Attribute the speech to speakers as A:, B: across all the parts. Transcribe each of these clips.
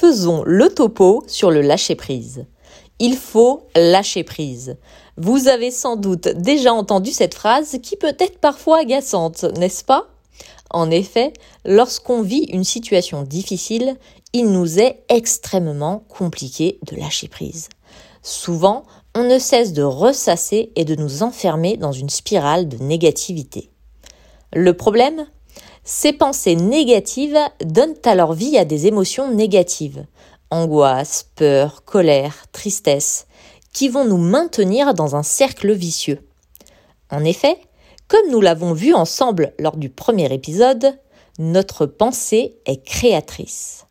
A: Faisons le topo sur le lâcher-prise. Il faut lâcher prise. Vous avez sans doute déjà entendu cette phrase qui peut être parfois agaçante, n'est-ce pas? En effet, lorsqu'on vit une situation difficile, il nous est extrêmement compliqué de lâcher prise. Souvent, on ne cesse de ressasser et de nous enfermer dans une spirale de négativité. Le problème? Ces pensées négatives donnent alors vie à des émotions négatives, angoisse, peur, colère, tristesse, qui vont nous maintenir dans un cercle vicieux. En effet, comme nous l'avons vu ensemble lors du premier épisode, notre pensée est créatrice.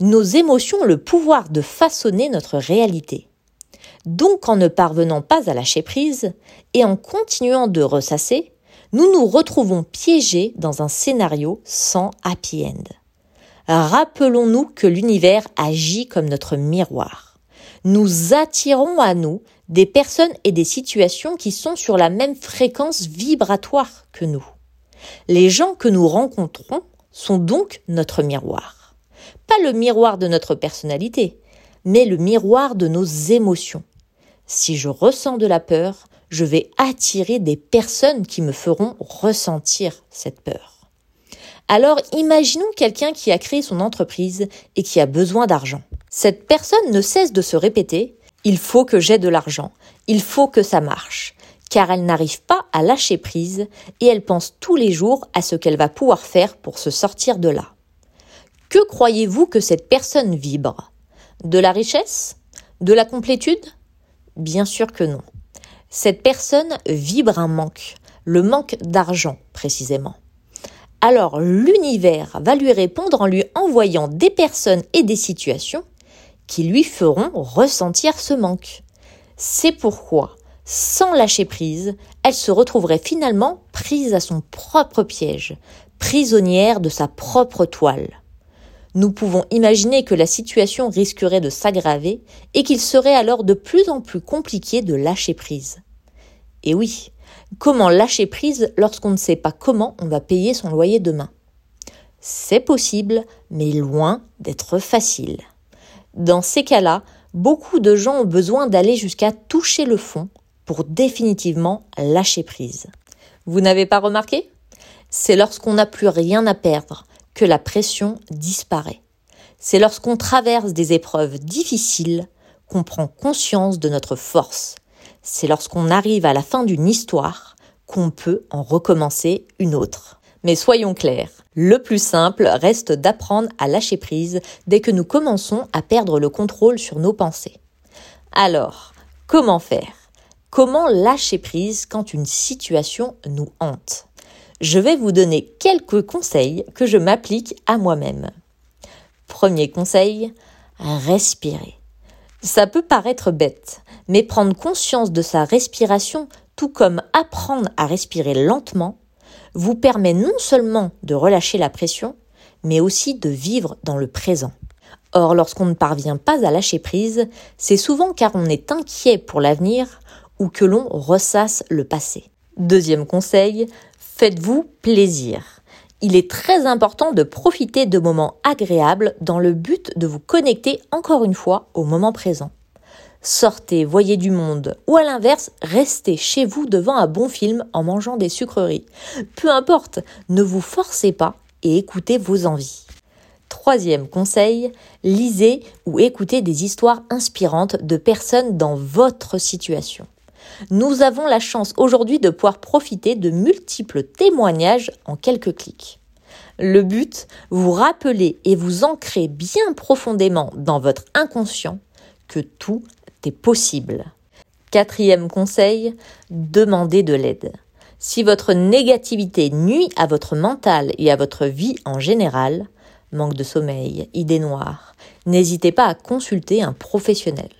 A: Nos émotions ont le pouvoir de façonner notre réalité. Donc en ne parvenant pas à lâcher prise et en continuant de ressasser, nous nous retrouvons piégés dans un scénario sans happy end. Rappelons-nous que l'univers agit comme notre miroir. Nous attirons à nous des personnes et des situations qui sont sur la même fréquence vibratoire que nous. Les gens que nous rencontrons sont donc notre miroir. Pas le miroir de notre personnalité, mais le miroir de nos émotions. Si je ressens de la peur, je vais attirer des personnes qui me feront ressentir cette peur. Alors imaginons quelqu'un qui a créé son entreprise et qui a besoin d'argent. Cette personne ne cesse de se répéter il faut que j'ai de l'argent, il faut que ça marche, car elle n'arrive pas à lâcher prise et elle pense tous les jours à ce qu'elle va pouvoir faire pour se sortir de là. Que croyez-vous que cette personne vibre? De la richesse? De la complétude? Bien sûr que non. Cette personne vibre un manque, le manque d'argent précisément. Alors l'univers va lui répondre en lui envoyant des personnes et des situations qui lui feront ressentir ce manque. C'est pourquoi, sans lâcher prise, elle se retrouverait finalement prise à son propre piège, prisonnière de sa propre toile nous pouvons imaginer que la situation risquerait de s'aggraver et qu'il serait alors de plus en plus compliqué de lâcher prise. Et oui, comment lâcher prise lorsqu'on ne sait pas comment on va payer son loyer demain? C'est possible, mais loin d'être facile. Dans ces cas-là, beaucoup de gens ont besoin d'aller jusqu'à toucher le fond pour définitivement lâcher prise. Vous n'avez pas remarqué? C'est lorsqu'on n'a plus rien à perdre, que la pression disparaît. C'est lorsqu'on traverse des épreuves difficiles qu'on prend conscience de notre force. C'est lorsqu'on arrive à la fin d'une histoire qu'on peut en recommencer une autre. Mais soyons clairs, le plus simple reste d'apprendre à lâcher prise dès que nous commençons à perdre le contrôle sur nos pensées. Alors, comment faire? Comment lâcher prise quand une situation nous hante? Je vais vous donner quelques conseils que je m'applique à moi-même. Premier conseil, respirer. Ça peut paraître bête, mais prendre conscience de sa respiration, tout comme apprendre à respirer lentement, vous permet non seulement de relâcher la pression, mais aussi de vivre dans le présent. Or, lorsqu'on ne parvient pas à lâcher prise, c'est souvent car on est inquiet pour l'avenir ou que l'on ressasse le passé. Deuxième conseil, Faites-vous plaisir. Il est très important de profiter de moments agréables dans le but de vous connecter encore une fois au moment présent. Sortez, voyez du monde, ou à l'inverse, restez chez vous devant un bon film en mangeant des sucreries. Peu importe, ne vous forcez pas et écoutez vos envies. Troisième conseil, lisez ou écoutez des histoires inspirantes de personnes dans votre situation. Nous avons la chance aujourd'hui de pouvoir profiter de multiples témoignages en quelques clics. Le but, vous rappeler et vous ancrer bien profondément dans votre inconscient que tout est possible. Quatrième conseil, demandez de l'aide. Si votre négativité nuit à votre mental et à votre vie en général, manque de sommeil, idées noires, n'hésitez pas à consulter un professionnel.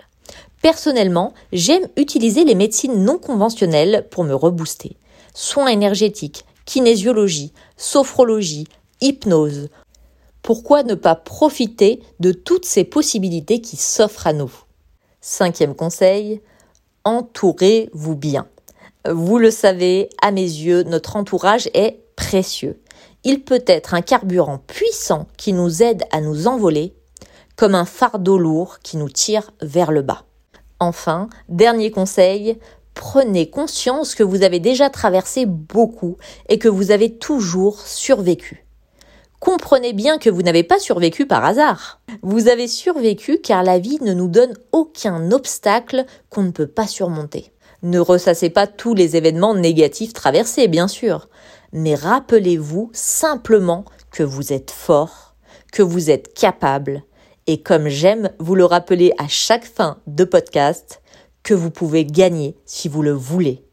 A: Personnellement, j'aime utiliser les médecines non conventionnelles pour me rebooster. Soins énergétiques, kinésiologie, sophrologie, hypnose. Pourquoi ne pas profiter de toutes ces possibilités qui s'offrent à nous? Cinquième conseil, entourez-vous bien. Vous le savez, à mes yeux, notre entourage est précieux. Il peut être un carburant puissant qui nous aide à nous envoler, comme un fardeau lourd qui nous tire vers le bas. Enfin, dernier conseil, prenez conscience que vous avez déjà traversé beaucoup et que vous avez toujours survécu. Comprenez bien que vous n'avez pas survécu par hasard. Vous avez survécu car la vie ne nous donne aucun obstacle qu'on ne peut pas surmonter. Ne ressassez pas tous les événements négatifs traversés, bien sûr, mais rappelez-vous simplement que vous êtes fort, que vous êtes capable, et comme j'aime vous le rappeler à chaque fin de podcast, que vous pouvez gagner si vous le voulez.